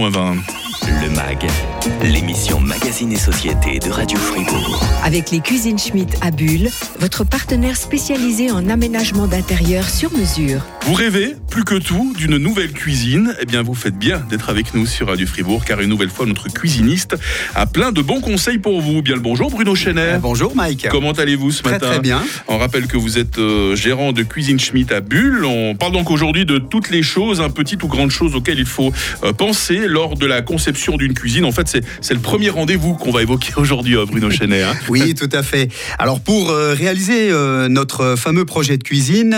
with them. Le MAG, l'émission Magazine et Société de Radio Fribourg. Avec les cuisines Schmitt à Bulle, votre partenaire spécialisé en aménagement d'intérieur sur mesure. Vous rêvez, plus que tout, d'une nouvelle cuisine? Eh bien, vous faites bien d'être avec nous sur Radio Fribourg, car une nouvelle fois, notre cuisiniste a plein de bons conseils pour vous. Bien le bonjour, Bruno Chenet. Euh, bonjour, Mike. Comment allez-vous ce Très, matin? très bien. On rappelle que vous êtes euh, gérant de Cuisine Schmitt à Bulle. On parle donc aujourd'hui de toutes les choses, hein, petites ou grandes choses auxquelles il faut euh, penser lors de la conception d'une cuisine. En fait, c'est le premier rendez-vous qu'on va évoquer aujourd'hui, euh, Bruno Chenet. hein. Oui, tout à fait. Alors pour euh, réaliser euh, notre fameux projet de cuisine,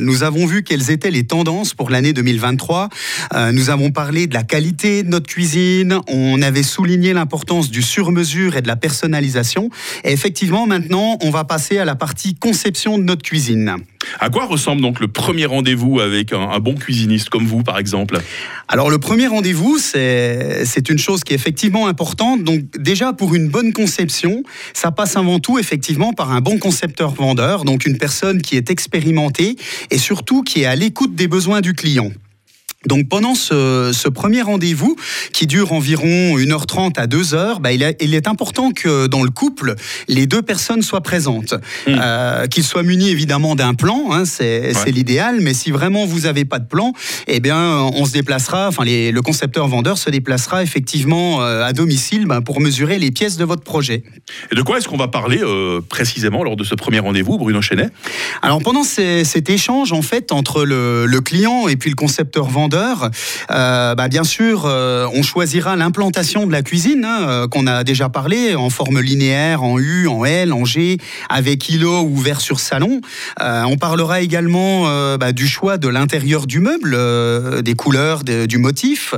nous avons vu quelles étaient les tendances pour l'année 2023. Euh, nous avons parlé de la qualité de notre cuisine, on avait souligné l'importance du sur-mesure et de la personnalisation. Et effectivement, maintenant, on va passer à la partie conception de notre cuisine. À quoi ressemble donc le premier rendez-vous avec un, bon cuisiniste comme vous, par exemple? Alors le premier rendez-vous, c'est c'est une chose qui est effectivement importante. Donc déjà pour une bonne conception, ça passe avant tout effectivement par un bon concepteur-vendeur, donc une personne qui est expérimentée et surtout qui est à l'écoute des besoins du client. Donc pendant ce, ce premier rendez-vous, qui dure environ 1h30 à 2h, bah, il, est- il est important que dans le couple, les deux personnes soient présentes. Euh, Qu'ils soient munis évidemment d'un plan, hein, c'est l'idéal, mais si vraiment vous n'avez pas de plan, eh bien on se déplacera, enfin les- le concepteur-vendeur se déplacera effectivement euh, à domicile bah, pour mesurer les pièces de votre projet. Et de quoi est-ce qu'on va parler euh, précisément lors de ce premier rendez-vous, Bruno Chenet? Alors pendant ces- cet échange en fait entre le, le client et puis le concepteur-vendeur, euh, bah, bien sûr euh, on choisira l'implantation de la cuisine hein, euh, qu'on a déjà parlé en forme linéaire, en U, en L, en G, avec îlot ou verre sur salon. Euh, on parlera également euh, bah, du choix de l'intérieur du meuble, euh, des couleurs, de- du motif,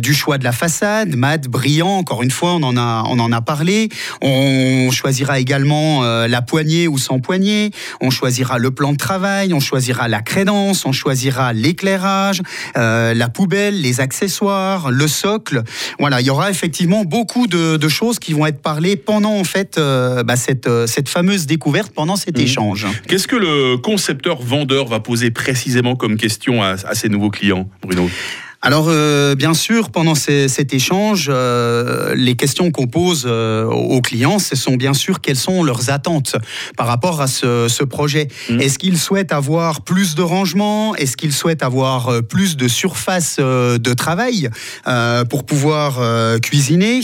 du choix de la façade, mat, brillant. Encore une fois, on en a, on en a parlé. On choisira également la poignée ou sans poignée. On choisira le plan de travail. On choisira la crédence. On choisira l'éclairage, euh, la poubelle, les accessoires, le socle. Voilà, il y aura effectivement beaucoup de, de choses qui vont être parlées pendant en fait euh, bah, cette, euh, cette fameuse découverte pendant cet échange. Qu'est-ce que le concepteur-vendeur va poser précisément comme question à, à ses nouveaux clients, Bruno? Alors, euh, bien sûr, pendant ces- cet échange, euh, les questions qu'on pose euh, aux clients, ce sont bien sûr quelles sont leurs attentes par rapport à ce, ce projet. Mhm. Est-ce qu'ils souhaitent avoir plus de rangement Est-ce qu'ils souhaitent avoir euh, plus de surface euh, de travail euh, pour pouvoir cuisiner?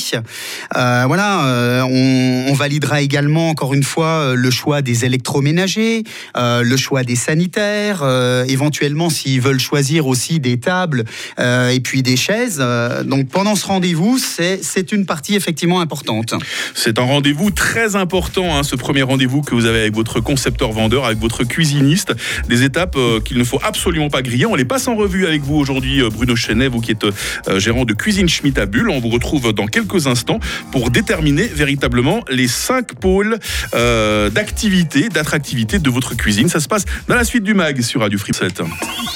Euh, Voilà, on, on validera également, encore une fois, le choix des électroménagers, euh, le choix des sanitaires, euh, éventuellement s'ils veulent choisir aussi des tables euh, et puis des chaises. Euh, donc pendant ce rendez-vous, c'est une partie effectivement importante. C'est un rendez-vous très important, hein, ce premier rendez-vous que vous avez avec votre concepteur-vendeur, avec votre cuisiniste. Des étapes euh, qu'il ne faut absolument pas griller. On les passe en revue avec vous aujourd'hui, euh, Bruno Chenet, vous qui êtes euh, gérant de Cuisine Schmitt à Bulle. On vous retrouve dans quelques instants pour déterminer véritablement les cinq pôles euh, d'activité, d'attractivité de votre cuisine. Ça se passe dans la suite du MAG sur Radio Free 7.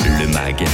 Le MAG,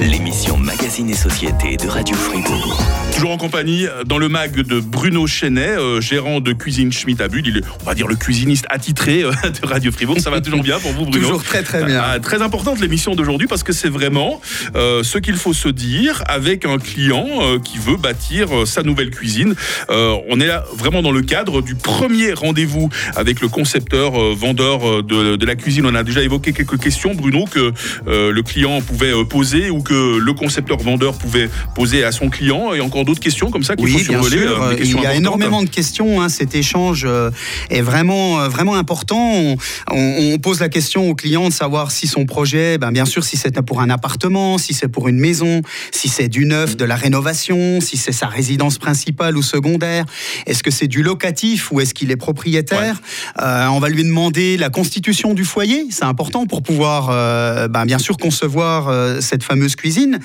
l'émission Magazine et Société de Radio Fribourg. Toujours en compagnie euh, dans le mag de Bruno Chenet, euh, gérant de Cuisine Schmitt à Bulle. Il est, on va dire, le cuisiniste attitré euh, de Radio Fribourg. Ça va toujours bien pour vous, Bruno Toujours très très bien. Ah, très importante l'émission d'aujourd'hui parce que c'est vraiment euh, ce qu'il faut se dire avec un client euh, qui veut bâtir euh, sa nouvelle cuisine. Euh, on est là vraiment dans le cadre du premier rendez-vous avec le concepteur euh, vendeur de, de la cuisine. On a déjà évoqué quelques questions, Bruno, que euh, le client pouvait poser ou que le concepteur vendeur pouvait poser à son client. Et encore d'autres questions comme ça qu'il faut Oui, bien survoler. sûr. euh, des Il y a énormément de questions. hein. Cet échange euh, est vraiment, euh, vraiment important. On, on- on pose la question au client de savoir si son projet, ben, bien sûr, si c'est pour un appartement, si c'est pour une maison, si c'est du neuf, de la rénovation, si c'est sa résidence principale ou secondaire. Est-ce que c'est du locatif ou est-ce qu'il est propriétaire? Euh, On va lui demander la constitution du foyer. C'est important pour pouvoir, euh, ben, bien sûr, concevoir euh, cette fameuse cuisine.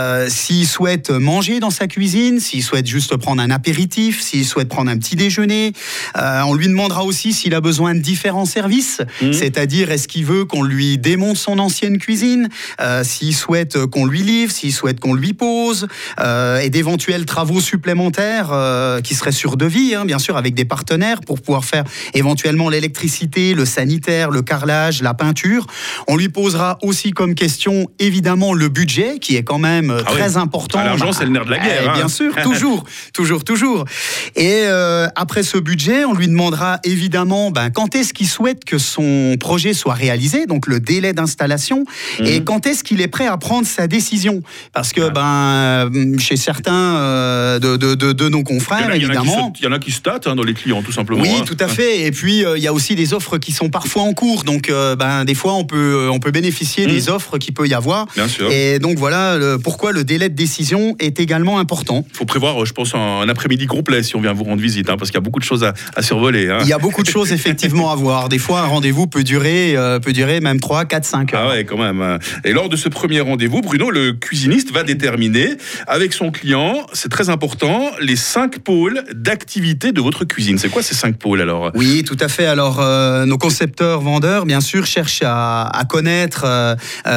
Euh, s'il souhaite manger dans sa cuisine, s'il souhaite juste prendre un apéritif, s'il souhaite prendre un petit déjeuner, euh, on lui demandera aussi s'il a besoin de différents services, Mhm. c'est-à-dire est-ce qu'il veut qu'on lui démonte son ancienne cuisine, euh, s'il souhaite qu'on lui livre, s'il souhaite qu'on lui pose, et d'éventuels travaux supplémentaires qui seraient sur devis, hein, bien sûr, avec des partenaires pour pouvoir faire éventuellement l'électricité, le sanitaire, le carrelage, la peinture. On lui posera aussi comme question évidemment le budget, qui est quand même Ah très oui. important. Ah, l'argent, c'est le nerf de la guerre, eh, hein. Bien sûr, toujours, toujours, toujours. Et euh, après ce budget, on lui demandera évidemment ben, quand est-ce qu'il souhaite que son projet soit réalisé, donc le délai d'installation, Mhm. et quand est-ce qu'il est prêt à prendre sa décision? Parce que Ah. ben, euh, chez certains euh, de, de- de- de nos confrères, a- il y en a qui évidemment. il y en a qui se tâtent hein, dans les clients, tout simplement. Oui, hein. tout à fait. Et puis euh, il y a aussi des offres qui sont parfois en cours. Donc, ben des fois, on peut on peut bénéficier Mhm. des offres qui peut y avoir. Bien sûr. Et donc voilà le- pourquoi le délai de décision est également important. Il faut prévoir, euh, je pense, un, après-midi complet si on vient vous rendre visite, hein, parce qu'il y a beaucoup de choses à, à survoler. hein. Il y a beaucoup de choses effectivement à voir. Des fois, un rendez-vous peut durer euh, peut durer même 3, 4, 5 heures. Ah ouais, quand même. hein. Et lors de ce premier rendez-vous, Bruno, le cuisiniste, va déterminer avec son client, c'est très important, les cinq pôles d'activité de votre cuisine. C'est quoi ces cinq pôles alors? Oui, tout à fait. Alors, euh, nos concepteurs vendeurs, bien sûr, cherchent à, à connaître euh,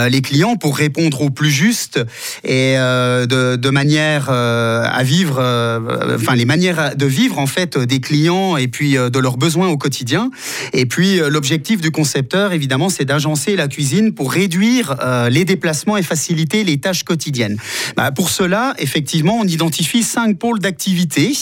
les clients pour répondre au plus juste et euh, de, manière euh, à vivre, euh, enfin les manières de vivre en fait des clients et puis de leurs besoins au quotidien. Et puis l'objectif du concepteur, évidemment, c'est d'agencer la cuisine pour réduire les déplacements et faciliter les tâches quotidiennes. Bah, pour cela, effectivement, on identifie cinq pôles d'activité.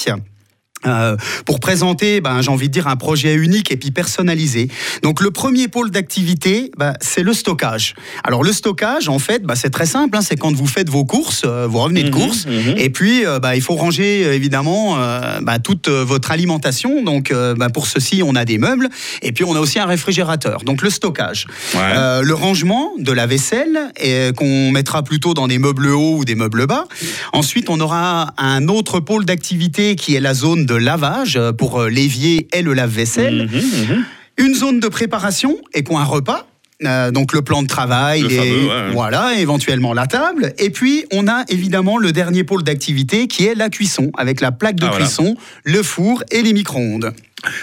Euh, pour présenter, ben, j'ai envie de dire, un projet unique et puis personnalisé. Donc le premier pôle d'activité, ben, c'est le stockage. Alors le stockage, en fait, ben, c'est très simple, hein, c'est quand vous faites vos courses, euh, vous revenez de courses, mhm. et puis euh, ben, il faut ranger évidemment euh, ben, toute euh, votre alimentation. Donc euh, ben, pour ceci, on a des meubles, et puis on a aussi un réfrigérateur. Donc le stockage. Ouais. Euh, le rangement de la vaisselle et qu'on mettra plutôt dans des meubles hauts ou des meubles bas. Ensuite, on aura un autre pôle d'activité qui est la zone de lavage euh, pour euh, l'évier et le lave-vaisselle. Mhm, mhm. Une zone de préparation et quoi un repas. Euh, donc le plan de travail, Le et fameux, ouais. voilà, éventuellement la table. Et puis on a évidemment le dernier pôle d'activité qui est la cuisson, avec la plaque de Ah, voilà. cuisson, le four et les micro-ondes.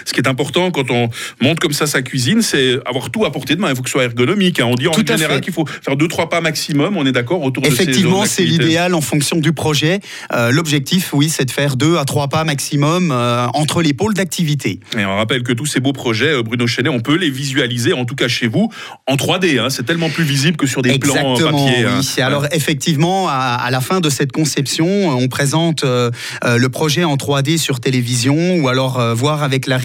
Ce qui est important quand on monte comme ça sa cuisine, c'est avoir tout à portée de main. Il faut que ce soit ergonomique. hein. On dit en Tout général qu'il faut faire deux trois pas maximum. On est d'accord autour de ces Effectivement, c'est l'idéal en fonction du projet. Euh, L'objectif, oui, c'est de faire deux à trois pas maximum euh, entre les pôles d'activité. Et on rappelle que tous ces beaux projets, euh, Bruno Chenet, on peut les visualiser, en tout cas chez vous, en 3D. hein. C'est tellement plus visible que sur des plans papier. hein. oui. Alors effectivement, à, à la fin de cette conception, on présente euh, le projet en 3D sur télévision ou alors voir avec la,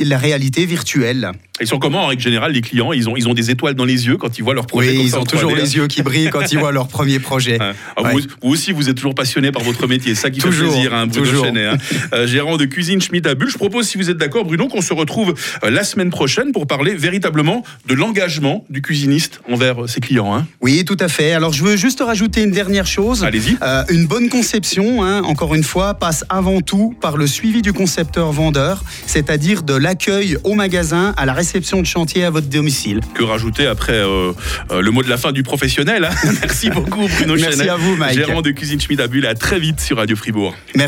la réalité virtuelle. Ils sont comment en règle générale les clients? Ils ont, ils ont des étoiles dans les yeux quand ils voient leur projet Oui, comme ils ça ont toujours 3D, les yeux qui brillent quand ils voient leur premier projet. Ah, Ouais. vous, vous aussi, vous êtes toujours passionné par votre métier, c'est ça qui Toujours, fait plaisir, hein, Bruno toujours. Chenet, hein. Euh, gérant de cuisine Schmitt à Bulle. Je propose, si vous êtes d'accord, Bruno, qu'on se retrouve euh, la semaine prochaine pour parler véritablement de l'engagement du cuisiniste envers euh, ses clients. hein. Oui, tout à fait. Alors je veux juste rajouter une dernière chose. Allez-y. Euh, une bonne conception, hein, encore une fois, passe avant tout par le suivi du concepteur-vendeur, c'est-à-dire de l'accueil au magasin, à la réception de chantier à votre domicile. Que rajouter après euh, euh, le mot de la fin du professionnel hein. Merci beaucoup, Bruno Merci Chenet, à vous, Mike. gérant de cuisine Schmitt à Bulle. À très vite sur Radio Fribourg. Merci.